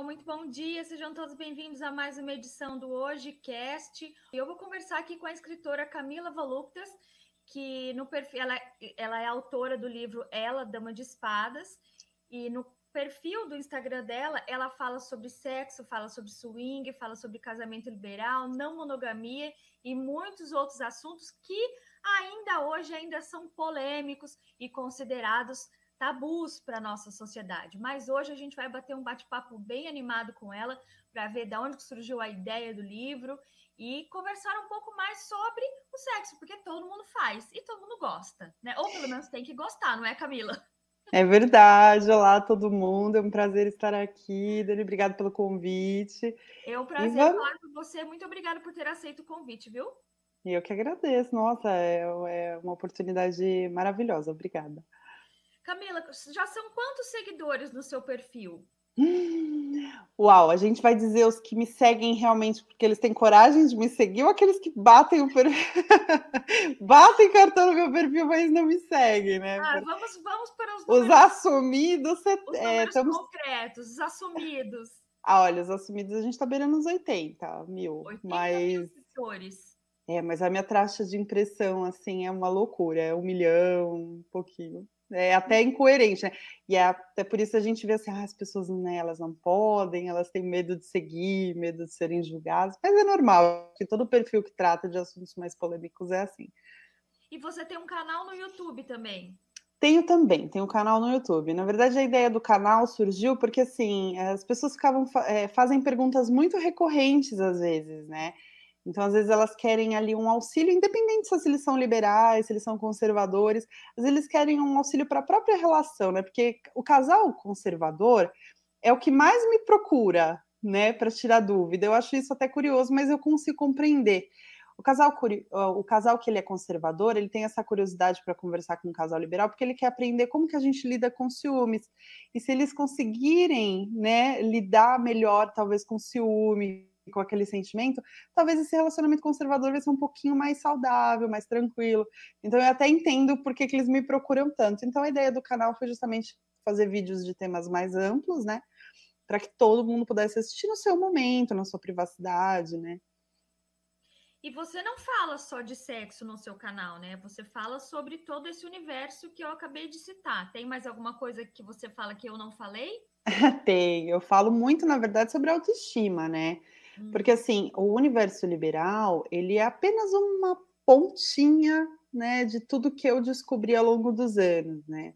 pessoal, muito bom dia. Sejam todos bem-vindos a mais uma edição do Hoje Cast. Eu vou conversar aqui com a escritora Camila Voluptas, que no perfil ela, ela é autora do livro Ela, Dama de Espadas, e no perfil do Instagram dela, ela fala sobre sexo, fala sobre swing, fala sobre casamento liberal, não monogamia e muitos outros assuntos que ainda hoje ainda são polêmicos e considerados tabus para a nossa sociedade. Mas hoje a gente vai bater um bate-papo bem animado com ela para ver de onde surgiu a ideia do livro e conversar um pouco mais sobre o sexo, porque todo mundo faz e todo mundo gosta, né? Ou pelo menos tem que gostar, não é, Camila? É verdade. Olá, todo mundo. É um prazer estar aqui. Dani, obrigado pelo convite. É um prazer vamos... falar com você. Muito obrigada por ter aceito o convite, viu? Eu que agradeço. Nossa, é, é uma oportunidade maravilhosa. Obrigada. Camila, já são quantos seguidores no seu perfil? Uau, a gente vai dizer os que me seguem realmente porque eles têm coragem de me seguir ou aqueles que batem o perfil, batem cartão no meu perfil, mas não me seguem, né? Ah, vamos, vamos para os, os assumidos. Os é, estamos... concretos, os assumidos. Ah, olha, os assumidos a gente está beirando uns 80 mil. 80 mas... mil seguidores. É, mas a minha taxa de impressão, assim, é uma loucura. É um milhão, um pouquinho. É até incoerente, né? E é até por isso a gente vê assim, ah, as pessoas né, elas não podem, elas têm medo de seguir, medo de serem julgadas, mas é normal, que todo perfil que trata de assuntos mais polêmicos é assim. E você tem um canal no YouTube também? Tenho também, tenho um canal no YouTube. Na verdade, a ideia do canal surgiu porque assim, as pessoas ficavam é, fazem perguntas muito recorrentes às vezes, né? Então, às vezes, elas querem ali um auxílio, independente se eles são liberais, se eles são conservadores, vezes eles querem um auxílio para a própria relação, né? Porque o casal conservador é o que mais me procura, né, para tirar dúvida. Eu acho isso até curioso, mas eu consigo compreender. O casal, o casal que ele é conservador, ele tem essa curiosidade para conversar com o casal liberal, porque ele quer aprender como que a gente lida com ciúmes. E se eles conseguirem, né, lidar melhor, talvez com ciúme, com aquele sentimento, talvez esse relacionamento conservador vai ser um pouquinho mais saudável, mais tranquilo. Então eu até entendo por que, que eles me procuram tanto. Então a ideia do canal foi justamente fazer vídeos de temas mais amplos, né? Para que todo mundo pudesse assistir no seu momento, na sua privacidade, né? E você não fala só de sexo no seu canal, né? Você fala sobre todo esse universo que eu acabei de citar. Tem mais alguma coisa que você fala que eu não falei? Tem. Eu falo muito, na verdade, sobre autoestima, né? Porque assim, o universo liberal, ele é apenas uma pontinha, né, de tudo que eu descobri ao longo dos anos, né?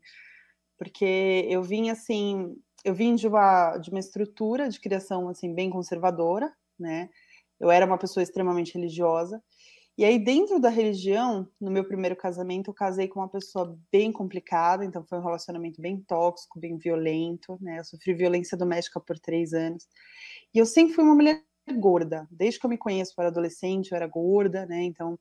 Porque eu vim assim, eu vim de uma de uma estrutura de criação assim bem conservadora, né? Eu era uma pessoa extremamente religiosa. E aí dentro da religião, no meu primeiro casamento, eu casei com uma pessoa bem complicada, então foi um relacionamento bem tóxico, bem violento, né? Eu sofri violência doméstica por três anos. E eu sempre fui uma mulher gorda. Desde que eu me conheço para adolescente, eu era gorda, né? Então,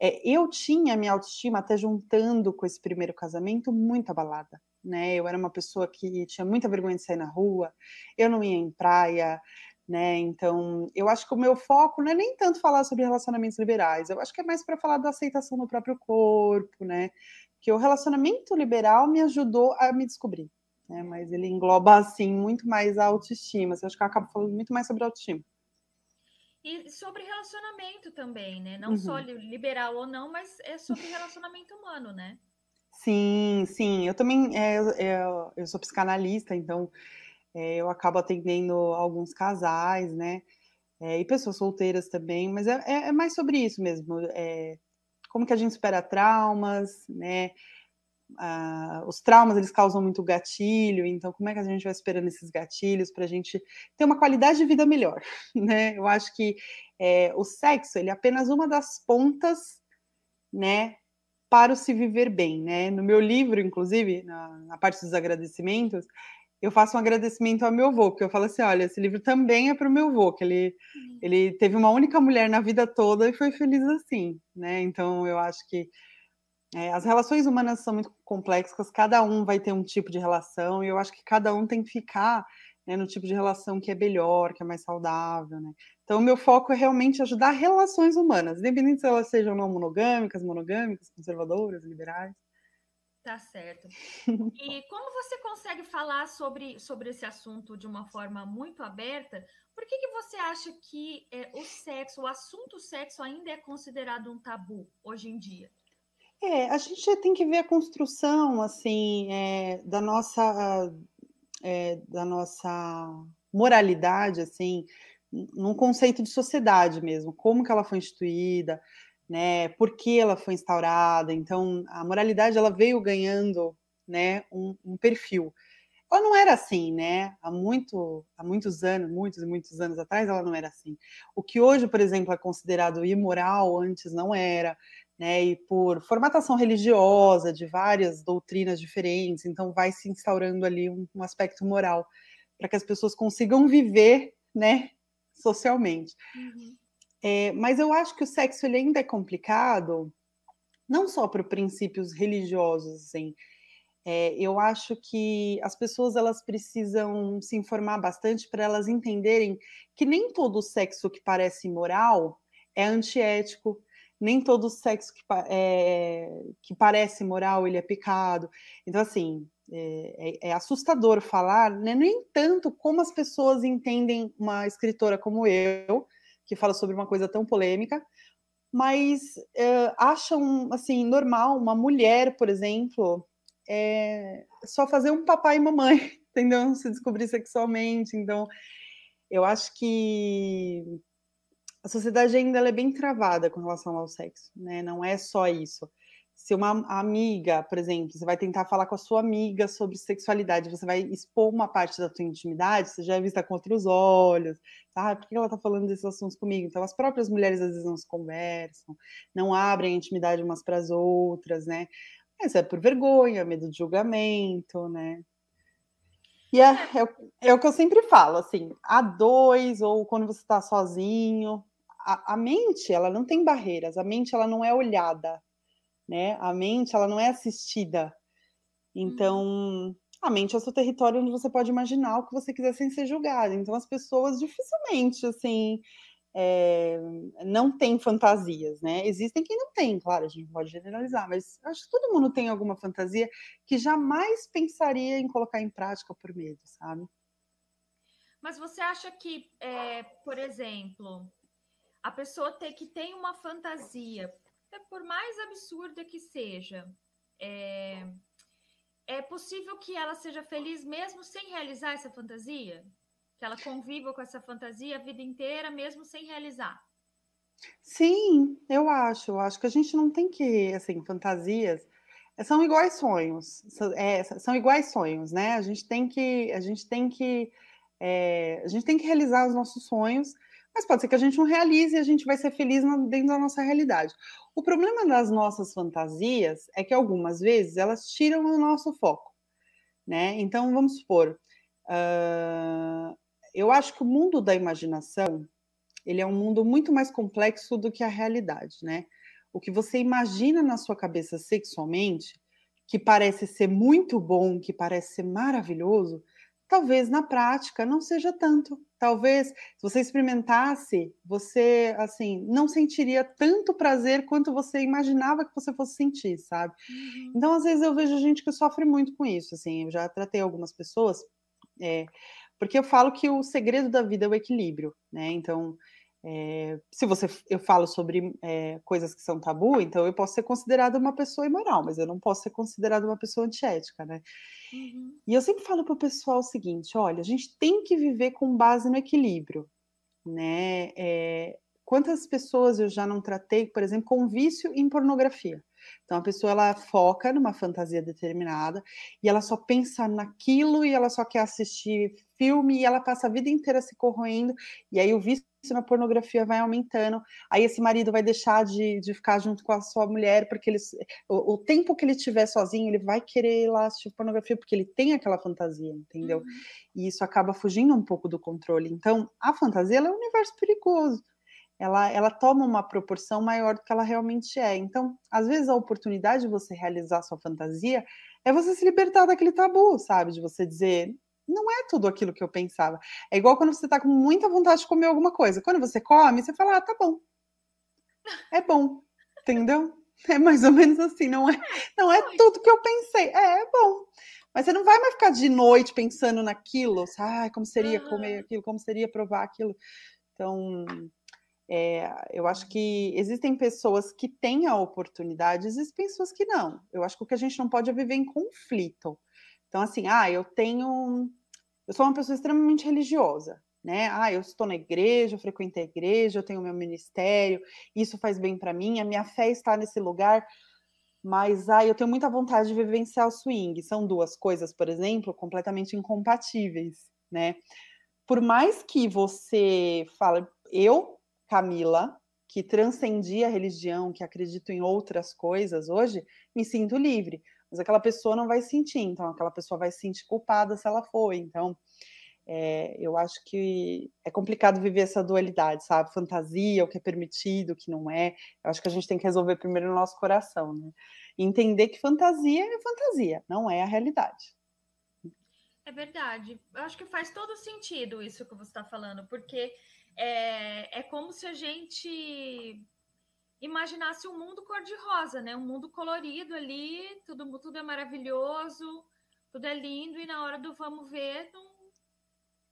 é, eu tinha minha autoestima, até juntando com esse primeiro casamento, muito abalada, né? Eu era uma pessoa que tinha muita vergonha de sair na rua, eu não ia em praia, né? Então, eu acho que o meu foco não é nem tanto falar sobre relacionamentos liberais, eu acho que é mais para falar da aceitação do próprio corpo, né? Que o relacionamento liberal me ajudou a me descobrir, né? Mas ele engloba, assim, muito mais a autoestima. Eu acho que eu acabo falando muito mais sobre autoestima. E sobre relacionamento também, né? Não uhum. só liberal ou não, mas é sobre relacionamento humano, né? Sim, sim. Eu também é, é, eu sou psicanalista, então é, eu acabo atendendo alguns casais, né? É, e pessoas solteiras também, mas é, é, é mais sobre isso mesmo. É, como que a gente supera traumas, né? Os traumas eles causam muito gatilho, então como é que a gente vai esperando esses gatilhos para a gente ter uma qualidade de vida melhor, né? Eu acho que é, o sexo ele é apenas uma das pontas, né, para o se viver bem, né? No meu livro, inclusive, na, na parte dos agradecimentos, eu faço um agradecimento ao meu avô, porque eu falo assim, olha, esse livro também é para o meu avô, que ele, uhum. ele teve uma única mulher na vida toda e foi feliz assim, né? Então eu acho que é, as relações humanas são muito complexas, cada um vai ter um tipo de relação, e eu acho que cada um tem que ficar né, no tipo de relação que é melhor, que é mais saudável, né? Então, o meu foco é realmente ajudar relações humanas, independente se elas sejam não monogâmicas, monogâmicas, conservadoras, liberais. Tá certo. E como você consegue falar sobre, sobre esse assunto de uma forma muito aberta? Por que, que você acha que é, o sexo, o assunto sexo ainda é considerado um tabu hoje em dia? É, a gente tem que ver a construção, assim, é, da nossa, é, da nossa moralidade, assim, num conceito de sociedade mesmo, como que ela foi instituída, né? Por que ela foi instaurada? Então, a moralidade ela veio ganhando, né, um, um perfil. Ela não era assim, né? Há muito, há muitos anos, muitos e muitos anos atrás, ela não era assim. O que hoje, por exemplo, é considerado imoral, antes não era, né? E por formatação religiosa de várias doutrinas diferentes, então vai se instaurando ali um, um aspecto moral para que as pessoas consigam viver, né, socialmente. Uhum. É, mas eu acho que o sexo ele ainda é complicado, não só para princípios religiosos, assim. É, eu acho que as pessoas elas precisam se informar bastante para elas entenderem que nem todo sexo que parece moral é antiético, nem todo sexo que, é, que parece moral ele é pecado. Então, assim, é, é, é, assustador falar, né? nem tanto como as pessoas entendem uma escritora como eu, que fala sobre uma coisa tão polêmica, mas é, acham assim normal uma mulher, por exemplo, é, só fazer um papai e mamãe, entendeu? Se descobrir sexualmente. Então, eu acho que a sociedade ainda é bem travada com relação ao sexo, né? Não é só isso se uma amiga, por exemplo, você vai tentar falar com a sua amiga sobre sexualidade, você vai expor uma parte da sua intimidade, você já é vista com outros olhos, sabe? Por que ela está falando desses assuntos comigo? Então, as próprias mulheres às vezes não se conversam, não abrem a intimidade umas para as outras, né? Mas é por vergonha, medo de julgamento, né? E é, é, é o que eu sempre falo, assim, a dois ou quando você está sozinho, a, a mente, ela não tem barreiras, a mente, ela não é olhada, né? A mente, ela não é assistida. Então, a mente é o seu território onde você pode imaginar o que você quiser sem ser julgado. Então, as pessoas dificilmente, assim, é, não têm fantasias, né? Existem quem não tem, claro, a gente pode generalizar, mas acho que todo mundo tem alguma fantasia que jamais pensaria em colocar em prática por medo, sabe? Mas você acha que, é, por exemplo, a pessoa ter que tem uma fantasia é, por mais absurda que seja, é, é possível que ela seja feliz mesmo sem realizar essa fantasia? Que ela conviva com essa fantasia a vida inteira, mesmo sem realizar? Sim, eu acho. Eu acho que a gente não tem que, assim, fantasias são iguais sonhos, é, são iguais sonhos, né? A gente tem que, a gente tem que, é, a gente tem que realizar os nossos sonhos mas pode ser que a gente não realize e a gente vai ser feliz dentro da nossa realidade. O problema das nossas fantasias é que algumas vezes elas tiram o nosso foco, né? Então vamos supor, uh, eu acho que o mundo da imaginação ele é um mundo muito mais complexo do que a realidade, né? O que você imagina na sua cabeça sexualmente, que parece ser muito bom, que parece ser maravilhoso, talvez na prática não seja tanto. Talvez se você experimentasse, você assim não sentiria tanto prazer quanto você imaginava que você fosse sentir, sabe? Uhum. Então às vezes eu vejo gente que sofre muito com isso. Assim, eu já tratei algumas pessoas, é, porque eu falo que o segredo da vida é o equilíbrio, né? Então é, se você eu falo sobre é, coisas que são tabu, então eu posso ser considerada uma pessoa imoral, mas eu não posso ser considerada uma pessoa antiética, né? Uhum. E eu sempre falo para o pessoal o seguinte: olha, a gente tem que viver com base no equilíbrio, né? É, quantas pessoas eu já não tratei, por exemplo, com vício em pornografia? Então a pessoa ela foca numa fantasia determinada e ela só pensa naquilo e ela só quer assistir filme e ela passa a vida inteira se corroendo e aí o vício na pornografia vai aumentando, aí esse marido vai deixar de, de ficar junto com a sua mulher, porque ele, o, o tempo que ele estiver sozinho, ele vai querer ir lá assistir pornografia, porque ele tem aquela fantasia, entendeu? Uhum. E isso acaba fugindo um pouco do controle. Então, a fantasia é um universo perigoso. Ela, ela toma uma proporção maior do que ela realmente é. Então, às vezes, a oportunidade de você realizar sua fantasia é você se libertar daquele tabu, sabe? De você dizer, não é tudo aquilo que eu pensava. É igual quando você está com muita vontade de comer alguma coisa. Quando você come, você fala, ah, tá bom. É bom, entendeu? É mais ou menos assim, não é, não é tudo que eu pensei. É, é bom. Mas você não vai mais ficar de noite pensando naquilo, ah, como seria comer aquilo, como seria provar aquilo. Então, é, eu acho que existem pessoas que têm a oportunidade, existem pessoas que não. Eu acho que o que a gente não pode é viver em conflito. Então, assim, ah, eu tenho. Eu sou uma pessoa extremamente religiosa, né? Ah, eu estou na igreja, eu frequento a igreja, eu tenho meu ministério, isso faz bem para mim, a minha fé está nesse lugar, mas ah, eu tenho muita vontade de vivenciar o swing. São duas coisas, por exemplo, completamente incompatíveis, né? Por mais que você fale, eu, Camila, que transcendi a religião, que acredito em outras coisas hoje, me sinto livre mas aquela pessoa não vai sentir, então aquela pessoa vai se sentir culpada se ela for. Então, é, eu acho que é complicado viver essa dualidade, sabe? Fantasia, o que é permitido, o que não é. Eu acho que a gente tem que resolver primeiro no nosso coração, né? Entender que fantasia é fantasia, não é a realidade. É verdade. Eu acho que faz todo sentido isso que você está falando, porque é, é como se a gente imaginasse um mundo cor-de-rosa, né? Um mundo colorido ali, tudo, tudo é maravilhoso, tudo é lindo, e na hora do vamos ver, não,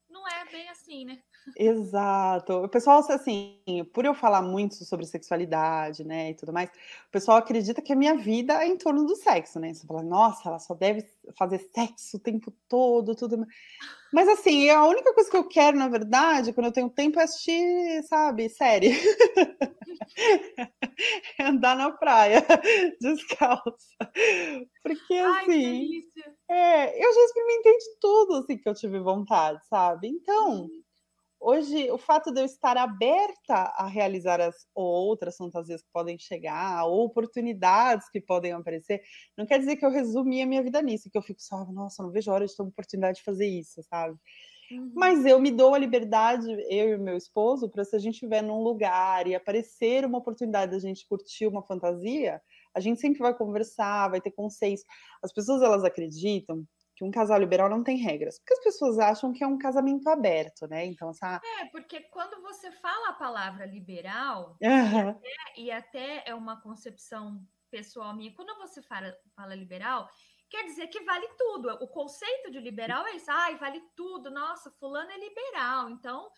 não é bem assim, né? Exato. O pessoal, assim, por eu falar muito sobre sexualidade, né, e tudo mais, o pessoal acredita que a minha vida é em torno do sexo, né? Você fala, nossa, ela só deve fazer sexo o tempo todo, tudo. Mas, assim, a única coisa que eu quero, na verdade, quando eu tenho tempo, é assistir, sabe, série. Andar na praia, descalça. Porque, assim. Ai, é, eu já experimentei de tudo, assim, que eu tive vontade, sabe? Então. Hum hoje o fato de eu estar aberta a realizar as outras fantasias que podem chegar, ou oportunidades que podem aparecer, não quer dizer que eu resumi a minha vida nisso, que eu fico só, nossa, não vejo hora de ter uma oportunidade de fazer isso, sabe? Uhum. Mas eu me dou a liberdade, eu e o meu esposo, para se a gente estiver num lugar e aparecer uma oportunidade da gente curtir uma fantasia, a gente sempre vai conversar, vai ter consenso. As pessoas elas acreditam que um casal liberal não tem regras, porque as pessoas acham que é um casamento aberto, né? Então, essa... É, porque quando você fala a palavra liberal, uhum. e, até, e, até, é uma concepção pessoal minha, quando você fala, fala liberal, quer dizer que vale tudo. O conceito de liberal é isso, ai, vale tudo, nossa, fulano é liberal, então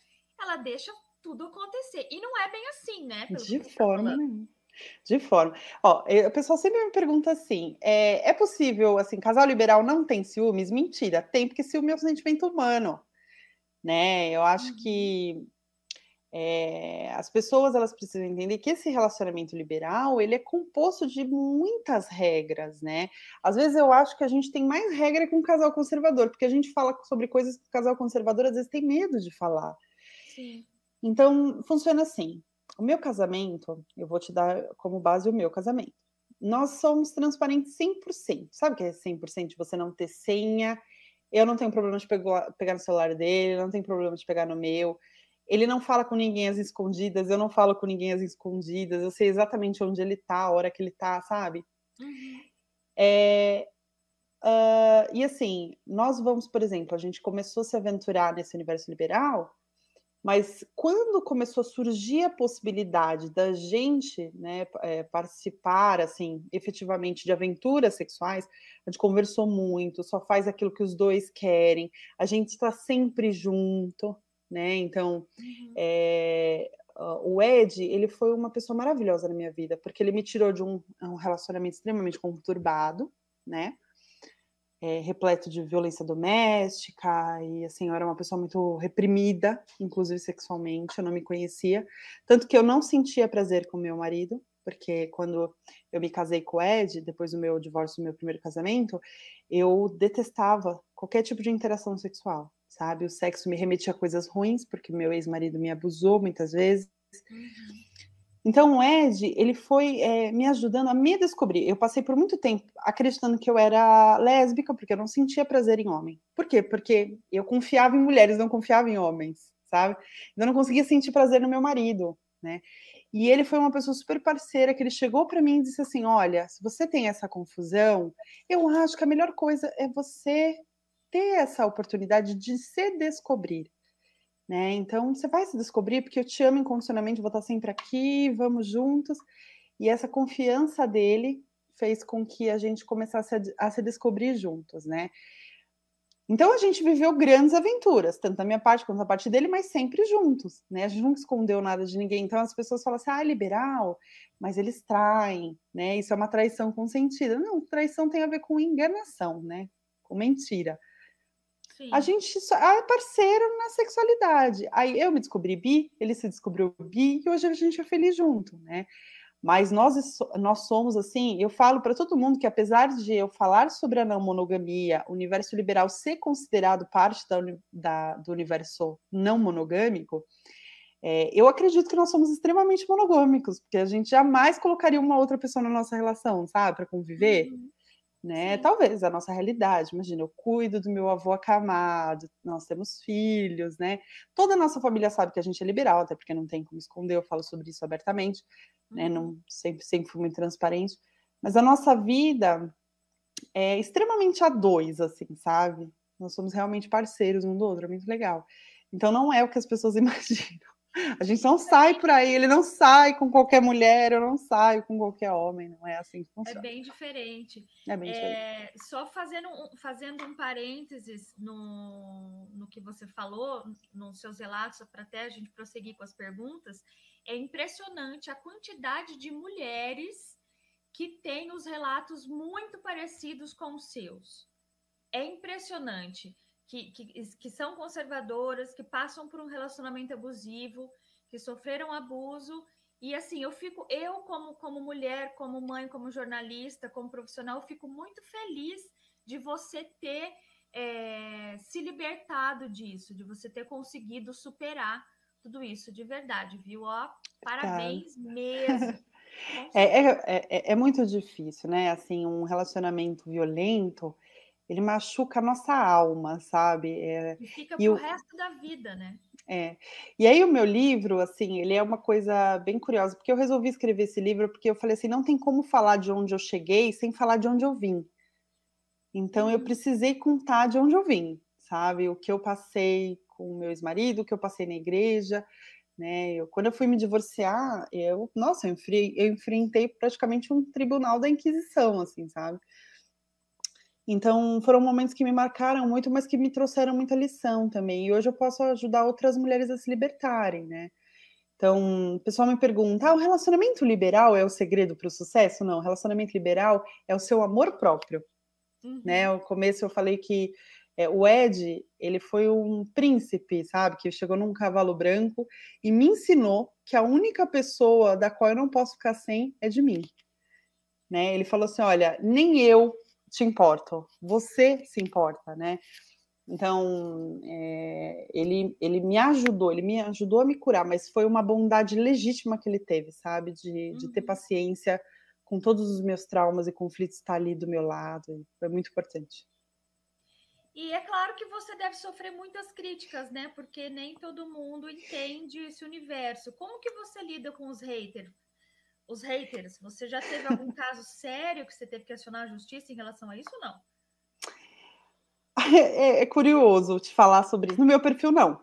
ela deixa tudo acontecer. E não é bem assim, né? de tá forma nenhuma. De forma. Ó, o pessoal sempre me pergunta assim: é, é, possível, assim, casal liberal não tem ciúmes? Mentira, tem, porque ciúme é um sentimento humano, né? Eu acho que é, as pessoas elas precisam entender que esse relacionamento liberal ele é composto de muitas regras, né? Às vezes eu acho que a gente tem mais regra que um casal conservador, porque a gente fala sobre coisas que o casal conservador às vezes tem medo de falar. Sim. Então funciona assim o meu casamento, eu vou te dar como base o meu casamento. Nós somos transparentes 100%. Sabe o que é 100% de você não ter senha? Eu não tenho problema de pegar, no celular dele, não tenho problema de pegar no meu. Ele não fala com ninguém às escondidas, eu não falo com ninguém às escondidas. Eu sei exatamente onde ele tá, a hora que ele tá, sabe? Uhum. É, uh, e assim, nós vamos, por exemplo, a gente começou a se aventurar nesse universo liberal mas quando começou a surgir a possibilidade da gente né, é, participar, assim, efetivamente de aventuras sexuais, a gente conversou muito, só faz aquilo que os dois querem, a gente está sempre junto, né? Então, uhum. é, o Ed, ele foi uma pessoa maravilhosa na minha vida, porque ele me tirou de um, um relacionamento extremamente conturbado, né? É, repleto de violência doméstica, e assim, eu era uma pessoa muito reprimida, inclusive sexualmente, eu não me conhecia, tanto que eu não sentia prazer com meu marido, porque quando eu me casei com o Ed, depois do meu divórcio, do meu primeiro casamento, eu detestava qualquer tipo de interação sexual, sabe? O sexo me remetia a coisas ruins, porque meu ex-marido me abusou muitas vezes. Uhum. Então, o Ed, ele foi é, me ajudando a me descobrir. Eu passei por muito tempo acreditando que eu era lésbica, porque eu não sentia prazer em homem. Por quê? Porque eu confiava em mulheres, não confiava em homens, sabe? Eu não conseguia sentir prazer no meu marido, né? E ele foi uma pessoa super parceira, que ele chegou para mim e disse assim: Olha, se você tem essa confusão, eu acho que a melhor coisa é você ter essa oportunidade de se descobrir né? Então você vai se descobrir porque eu te amo incondicionalmente, vou estar sempre aqui, vamos juntos. e essa confiança dele fez com que a gente começasse a, a se descobrir juntos, né? Então a gente viveu grandes aventuras, tanto da minha parte quanto da parte dele, mas sempre juntos, né? A gente nunca escondeu nada de ninguém. Então as pessoas falam assim: "Ah, é liberal", mas eles traem, né? Isso é uma traição consentida. Não, traição tem a ver com enganação, né? Com mentira. Sim. A gente é parceiro na sexualidade. Aí eu me descobri bi, ele se descobriu bi e hoje a gente é feliz junto, né? Mas nós, nós somos assim, eu falo para todo mundo que apesar de eu falar sobre a não monogamia, o universo liberal ser considerado parte da, da, do universo não monogâmico, é, eu acredito que nós somos extremamente monogâmicos, porque a gente jamais colocaria uma outra pessoa na nossa relação, sabe, para conviver. Uhum né? Sim. Talvez a nossa realidade. Imagina, eu cuido do meu avô acamado, nós temos filhos, né? Toda a nossa família sabe que a gente é liberal, até porque não tem como esconder, eu falo sobre isso abertamente, uhum. né? Não sempre, sempre fui muito transparente. Mas a nossa vida é extremamente a dois, assim, sabe? Nós somos realmente parceiros um do outro, é muito legal. Então não é o que as pessoas imaginam. A gente não sai por aí, ele não sai com qualquer mulher, eu não saio com qualquer homem, não é assim que é funciona. É bem diferente. É bem diferente. É, só fazendo um, fazendo um parênteses no, no que você falou, nos seus relatos, para até a gente prosseguir com as perguntas, é impressionante a quantidade de mulheres que têm os relatos muito parecidos com os seus. É impressionante que, que, que são conservadoras, que passam por um relacionamento abusivo, que sofreram abuso. E assim, eu fico, eu como, como mulher, como mãe, como jornalista, como profissional, fico muito feliz de você ter é, se libertado disso, de você ter conseguido superar tudo isso de verdade, viu? Ó, parabéns tá. mesmo. É, é, é, é, muito difícil, né? Assim, um relacionamento violento, ele machuca a nossa alma, sabe? É, e fica e pro o resto da vida, né? É. E aí o meu livro, assim, ele é uma coisa bem curiosa, porque eu resolvi escrever esse livro porque eu falei assim, não tem como falar de onde eu cheguei sem falar de onde eu vim. Então eu uhum. precisei contar de onde eu vim, sabe? O que eu passei com o meu ex-marido, o que eu passei na igreja, né? Eu, quando eu fui me divorciar, eu, nossa, eu, eu enfrentei praticamente um tribunal da Inquisição, assim, sabe? Então, foram momentos que me marcaram muito, mas que me trouxeram muita lição também. E hoje eu posso ajudar outras mulheres a se libertarem, né? Então, o pessoal me pergunta: ah, o relacionamento liberal é o segredo para o sucesso? Não, o relacionamento liberal é o seu amor próprio. Uhum. Né? No começo eu falei que é, o Ed, ele foi um príncipe, sabe? Que chegou num cavalo branco e me ensinou que a única pessoa da qual eu não posso ficar sem é de mim. Né? Ele falou assim: olha, nem eu te importo, você se importa, né? Então, é, ele, ele me ajudou, ele me ajudou a me curar, mas foi uma bondade legítima que ele teve, sabe? De, de ter uhum. paciência com todos os meus traumas e conflitos estar ali do meu lado. Foi muito importante. E é claro que você deve sofrer muitas críticas, né? Porque nem todo mundo entende esse universo. Como que você lida com os haters? Os haters, você já teve algum caso sério que você teve que acionar a justiça em relação a isso ou não? É, é, curioso te falar sobre isso. No meu perfil, não.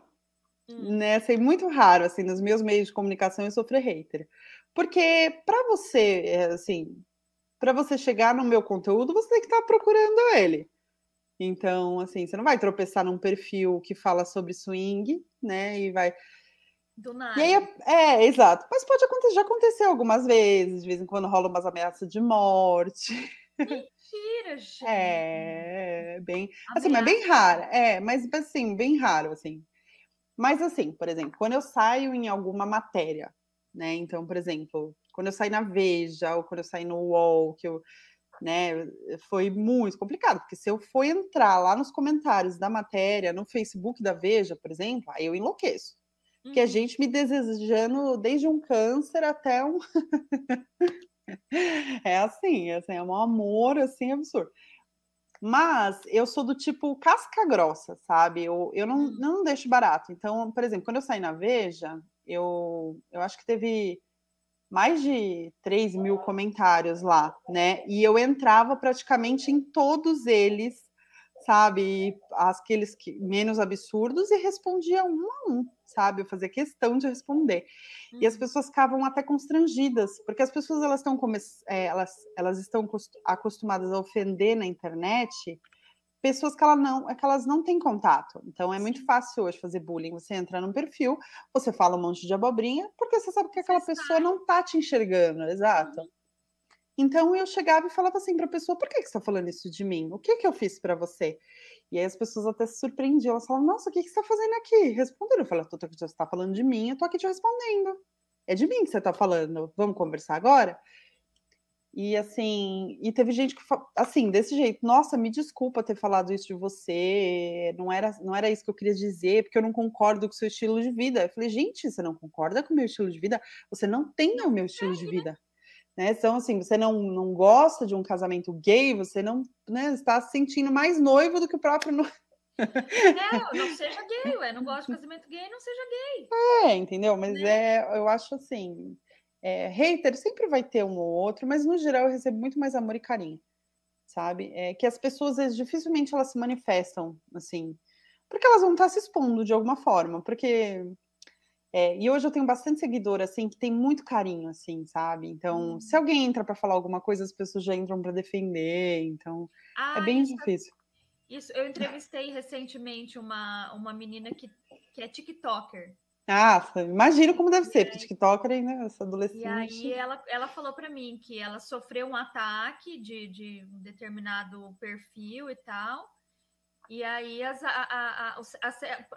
Hum. Né, assim, muito raro, assim, nos meus meios de comunicação eu sofrer hater. Porque para você, é, assim, para você chegar no meu conteúdo, você tem que estar tá procurando ele. Então, assim, você não vai tropeçar num perfil que fala sobre swing, né, e vai do nada. E aí, é, é, exato. Mas pode acontecer, já aconteceu algumas vezes, de vez em quando rola umas ameaças de morte. Mentira, gente. É, bem. Assim, mas bem raro. É, mas assim, bem raro, assim. Mas assim, por exemplo, quando eu saio em alguma matéria, né? Então, por exemplo, quando eu saí na Veja, ou quando eu saí no UOL, que eu, né, foi muito complicado, porque se eu for entrar lá nos comentários da matéria, no Facebook da Veja, por exemplo, aí eu enlouqueço que a uhum. gente me desejando desde um câncer até um. é assim, assim, é um amor assim absurdo. Mas eu sou do tipo casca grossa, sabe? Eu, eu não, hum. não deixo barato. Então, por exemplo, quando eu saí na Veja, eu, eu acho que teve mais de 3 mil comentários lá, né? E eu entrava praticamente em todos eles sabe? Aqueles que, menos absurdos e respondia um a um, sabe? Eu fazia questão de responder. Uhum. E as uhum. pessoas ficavam até constrangidas, porque as pessoas elas estão é, elas, elas estão acostumadas a ofender na internet pessoas que, ela não, que elas não têm contato. Então é muito fácil hoje fazer bullying. Você entra num perfil, você fala um monte de abobrinha, porque você sabe que aquela pessoa não tá te enxergando, exato. Uhum. Então eu chegava e falava assim para a pessoa: por que, que você está falando isso de mim? O que, que eu fiz para você? E aí as pessoas até se surpreendiam. Elas falavam: nossa, o que, que você está fazendo aqui? Respondendo. Eu falei: você está falando de mim, eu estou aqui te respondendo. É de mim que você está falando. Vamos conversar agora? E assim, e teve gente que assim, desse jeito, nossa, me desculpa ter falado isso de você, não era, não era isso que eu queria dizer, porque eu não concordo com o seu estilo de vida. Eu falei, gente, você não concorda com o meu estilo de vida? Você não tem o meu estilo de vida. Né? Então, assim, você não, não gosta de um casamento gay, você não né, está se sentindo mais noivo do que o próprio noivo. Não, não seja gay, ué. Não gosto de casamento gay, não seja gay. É, entendeu? Mas né? é, eu acho assim, é, hater sempre vai ter um ou outro, mas no geral eu recebo muito mais amor e carinho, sabe? É que as pessoas dificilmente elas se manifestam assim, porque elas vão estar se expondo de alguma forma, porque é, e hoje eu tenho bastante seguidor assim que tem muito carinho, assim, sabe? Então, hum. se alguém entra para falar alguma coisa, as pessoas já entram para defender, então é ah, é bem isso, difícil. Isso, eu entrevistei recentemente uma, uma menina que, que é TikToker. Ah, imagino como deve ser, porque TikToker, né? Essa adolescente. E aí ela, ela falou para mim que ela sofreu um ataque de, de um determinado perfil e tal. E aí as, a, a,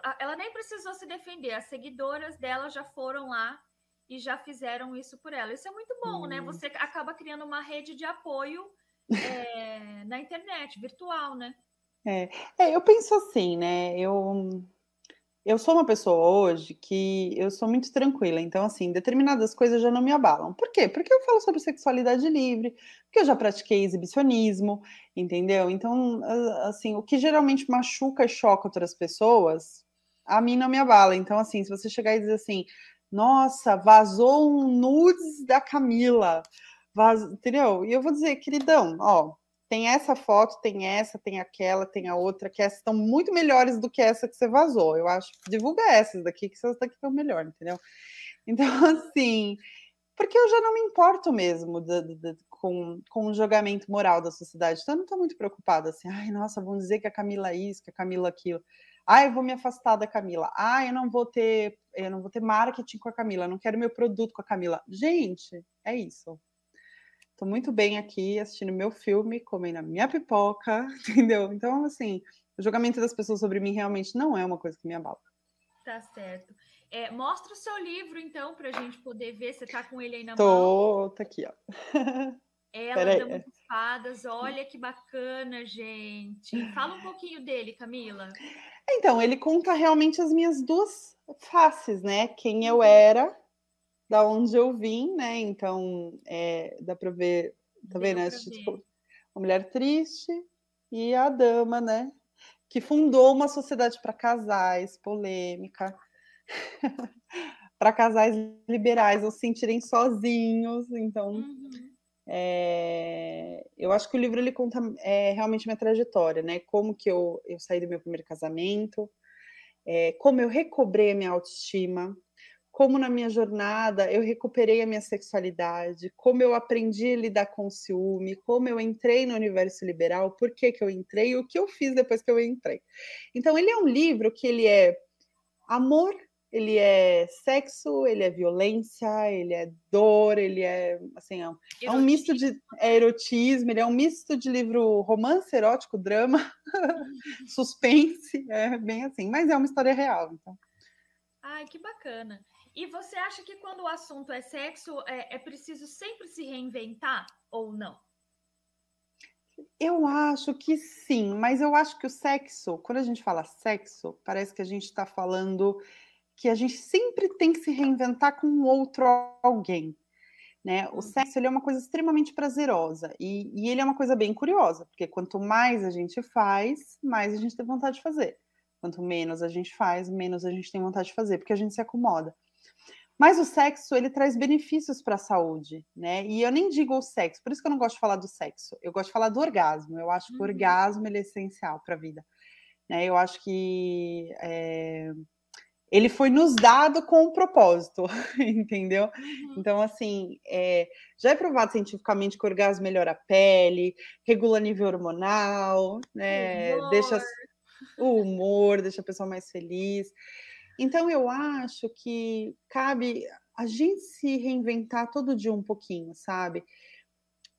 a, ela nem precisou se defender, as seguidoras dela já foram lá e já fizeram isso por ela. Isso é muito bom, né? hum. né? Você acaba criando uma rede de apoio é, na internet, virtual, né? É. é, eu penso assim, né? Eu eu sou uma pessoa hoje que eu sou muito tranquila, então, assim, determinadas coisas já não me abalam. Por quê? Porque eu falo sobre sexualidade livre, porque eu já pratiquei exibicionismo, entendeu? Então, assim, o que geralmente machuca e choca outras pessoas, a mim não me abala. Então, assim, se você chegar e dizer assim, nossa, vazou um nudes da Camila, vaz... entendeu? E eu vou dizer, queridão, ó, tem essa foto, tem essa, tem aquela, tem a outra, que essas estão muito melhores do que essa que você vazou. Eu acho, divulga essas daqui, que essas daqui estão melhor, entendeu? Então, assim, porque eu já não me importo mesmo de, de, de, com, com o julgamento moral da sociedade. Então, eu não estou muito preocupada assim, ai, nossa, vão dizer que a Camila é isso, que a Camila é aquilo. Ah, eu vou me afastar da Camila. Ah, eu não vou ter, eu não vou ter marketing com a Camila, não quero meu produto com a Camila. Gente, é isso. Tô muito bem aqui assistindo meu filme, comendo a minha pipoca, entendeu? Então, assim, o julgamento das pessoas sobre mim realmente não é uma coisa que me abala. Tá certo. É, mostra o seu livro, então, para a gente poder ver. Você tá com ele aí na Tô, mão. Tô, tá aqui, ó. Ela Espadas, olha que bacana, gente. Fala um pouquinho dele, Camila. Então, ele conta realmente as minhas duas faces, né? Quem eu uhum. era da onde eu vim, né? Então, é, dá para ver, tá vendo? Né? Tipo, uma mulher triste e a dama, né? Que fundou uma sociedade para casais, polêmica, para casais liberais não se sentirem sozinhos. Então, uhum. é, eu acho que o livro ele conta é, realmente minha trajetória, né? Como que eu, eu saí do meu primeiro casamento, é, como eu recobrei a minha autoestima, como na minha jornada eu recuperei a minha sexualidade, como eu aprendi a lidar com o ciúme, como eu entrei no universo liberal, por que, que eu entrei o que eu fiz depois que eu entrei. Então, ele é um livro que ele é amor, ele é sexo, ele é violência, ele é dor, ele é assim, é um, é um misto de é erotismo, ele é um misto de livro romance, erótico, drama, suspense, é bem assim, mas é uma história real, então. Ai, que bacana. E você acha que quando o assunto é sexo, é, é preciso sempre se reinventar ou não? Eu acho que sim, mas eu acho que o sexo, quando a gente fala sexo, parece que a gente está falando que a gente sempre tem que se reinventar com outro alguém. Né? O uhum. sexo ele é uma coisa extremamente prazerosa e, e, ele é uma coisa bem curiosa, porque quanto mais a gente faz, mais a gente tem vontade de fazer. Quanto menos a gente faz, menos a gente tem vontade de fazer, porque a gente se acomoda. Mas o sexo, ele traz benefícios para a saúde, né? E eu nem digo o sexo, por isso que eu não gosto de falar do sexo. Eu gosto de falar do orgasmo. Eu acho que o uhum. orgasmo é essencial para a vida. Né? Eu acho que é, ele foi nos dado com um propósito, entendeu? Uhum. Então, assim, é, já é provado cientificamente que o orgasmo melhora a pele, regula nível hormonal, né? Humor. Deixa o humor, deixa a pessoa mais feliz. Então, eu acho que cabe a gente se reinventar todo dia um pouquinho, sabe?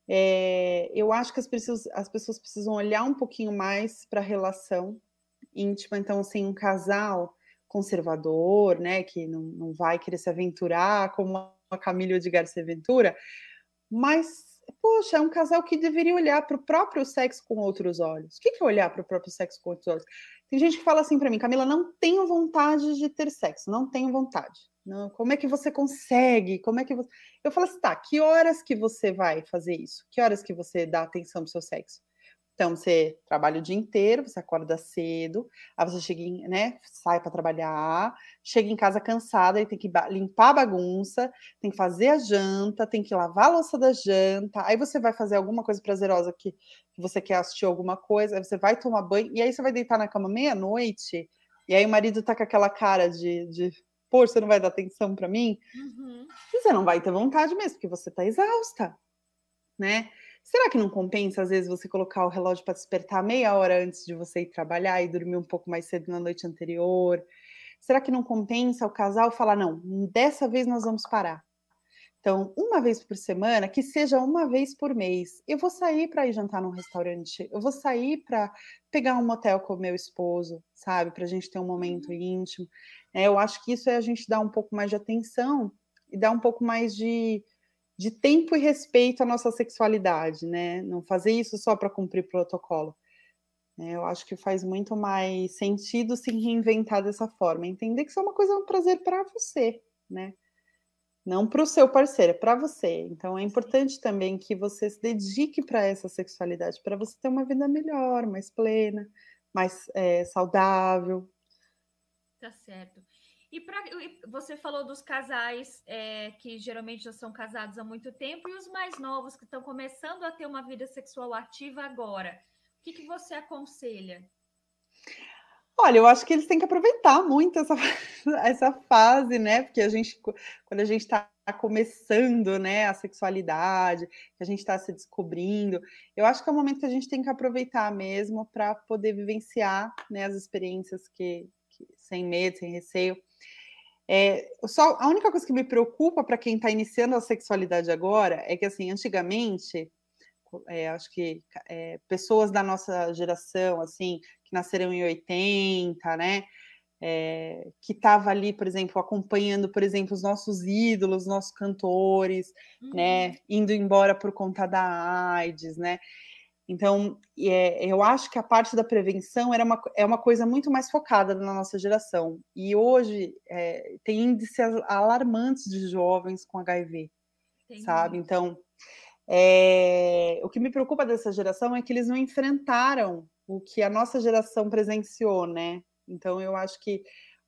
É, eu acho que as pessoas, as pessoas precisam olhar um pouquinho mais para a relação íntima. Então, assim, um casal conservador, né, que não, não vai querer se aventurar como a Camila Edgar se aventura, mas, poxa, é um casal que deveria olhar para o próprio sexo com outros olhos. O que é olhar para o próprio sexo com outros olhos? Tem gente que fala assim para mim, Camila, não tenho vontade de ter sexo, não tenho vontade. Não, como é que você consegue? Como é que você... Eu falo assim, tá, que horas que você vai fazer isso? Que horas que você dá atenção pro seu sexo? Então, você trabalha o dia inteiro, você acorda cedo, aí você chega, em, né, sai para trabalhar, chega em casa cansada e tem que limpar a bagunça, tem que fazer a janta, tem que lavar a louça da janta, aí você vai fazer alguma coisa prazerosa que, que você quer assistir alguma coisa, aí você vai tomar banho, e aí você vai deitar na cama meia-noite, e aí o marido tá com aquela cara de, de pô, você não vai dar atenção para mim? Uhum. E você não vai ter vontade mesmo, porque você tá exausta, né? Será que não compensa, às vezes, você colocar o relógio para despertar meia hora antes de você ir trabalhar e dormir um pouco mais cedo na noite anterior? Será que não compensa o casal falar, não, dessa vez nós vamos parar? Então, uma vez por semana, que seja uma vez por mês, eu vou sair para ir jantar num restaurante, eu vou sair para pegar um motel com o meu esposo, sabe? Para a gente ter um momento uhum. íntimo. É, eu acho que isso é a gente dar um pouco mais de atenção e dar um pouco mais de, de tempo e respeito à nossa sexualidade, né? Não fazer isso só para cumprir protocolo. É, eu acho que faz muito mais sentido se reinventar dessa forma, entender que isso é uma coisa, é um prazer para você, né? Não para o seu parceiro, é para você. Então é importante também que você se dedique para essa sexualidade, para você ter uma vida melhor, mais plena, mais é, saudável. Tá certo. E, pra, você falou dos casais é, que geralmente já são casados há muito tempo e os mais novos que estão começando a ter uma vida sexual ativa agora. O que, que você aconselha? Olha, eu acho que eles têm que aproveitar muito essa, essa fase, né? Porque a gente, quando a gente está começando, né, a sexualidade, que a gente está se descobrindo, eu acho que é o momento que a gente tem que aproveitar mesmo para poder vivenciar, né, as experiências que, que sem medo, sem receio. É, só a única coisa que me preocupa para quem está iniciando a sexualidade agora é que assim, antigamente, é, acho que é, pessoas da nossa geração, assim, que nasceram em 80, né? É, que estava ali, por exemplo, acompanhando, por exemplo, os nossos ídolos, nossos cantores, né, uhum. né, indo embora por conta da AIDS, né? Então, é, eu acho que a parte da prevenção era uma, é uma coisa muito mais focada na nossa geração. E hoje é, tem índices alarmantes de jovens com HIV, Entendi. sabe? Então, é, o que me preocupa dessa geração é que eles não enfrentaram o que a nossa geração presenciou, né? Então, eu acho que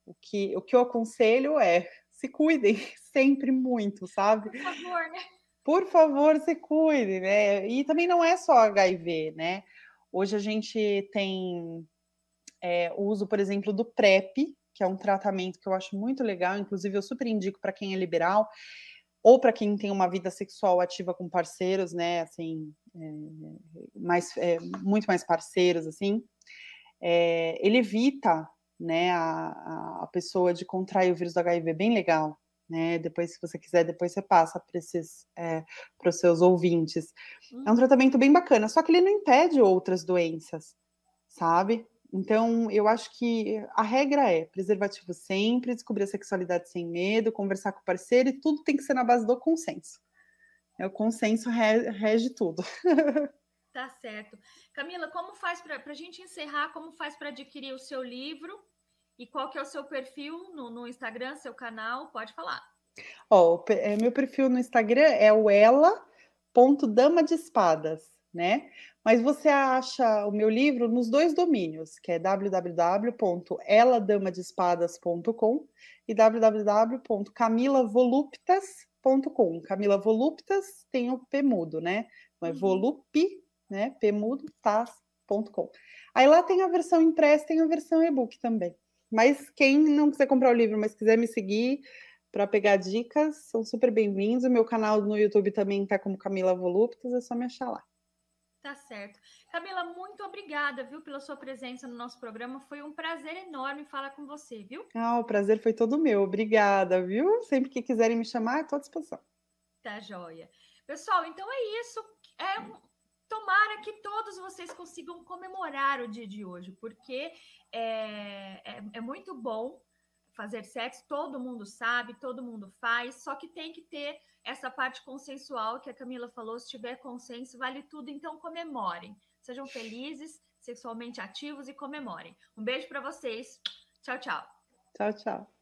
o que, o que eu aconselho é se cuidem sempre muito, sabe? Por favor, né? Por favor, se cuide, né? E também não é só HIV, né? Hoje a gente tem é, o uso, por exemplo, do PrEP, que é um tratamento que eu acho muito legal, inclusive eu super indico para quem é liberal ou para quem tem uma vida sexual ativa com parceiros, né? Assim, é, mais, é, muito mais parceiros, assim. É, ele evita, né, a, a pessoa de contrair o vírus do HIV, bem legal né? Depois, se você quiser, depois você passa para é, os seus ouvintes. Hum. É um uhum. tratamento bem bacana, só que ele não impede outras doenças, sabe? Então, eu acho que a regra é preservativo sempre, descobrir a sexualidade sem medo, conversar com o parceiro e tudo tem que ser na base do consenso. É, o consenso rege tudo. Tá certo. Camila, como faz para a gente encerrar? Como faz para adquirir o seu livro? E qual que é o seu perfil no, no Instagram, seu canal? Pode falar. Ó, oh, meu perfil no Instagram é o ela.dama de espadas, né? Mas você acha o meu livro nos dois domínios, que é www.eladamadespadas.com e www.camilavoluptas.com. Camila Voluptas tem o P mudo, né? É uhum. volupe, né? P mudo, tas.com. Aí lá tem a versão impressa, tem a versão e-book também. Mas quem não quiser comprar o livro, mas quiser me seguir para pegar dicas, são super bem-vindos. O meu canal no YouTube também está como Camila Voluptas, é só me achar lá. Tá certo. Camila, muito obrigada, viu, pela sua presença no nosso programa. Foi um prazer enorme falar com você, viu? Ah, o prazer foi todo meu. Obrigada, viu? Sempre que quiserem me chamar, estou à disposição. Tá joia. Pessoal, então é isso. É, tomara que todos vocês consigam comemorar o dia de hoje, porque é, é, é muito bom fazer sexo, todo mundo sabe, todo mundo faz, só que tem que ter essa parte consensual que a Camila falou, se tiver consenso, vale tudo, então comemorem. Sejam felizes, sexualmente ativos e comemorem. Um beijo para vocês. Tchau, tchau. Tchau, tchau.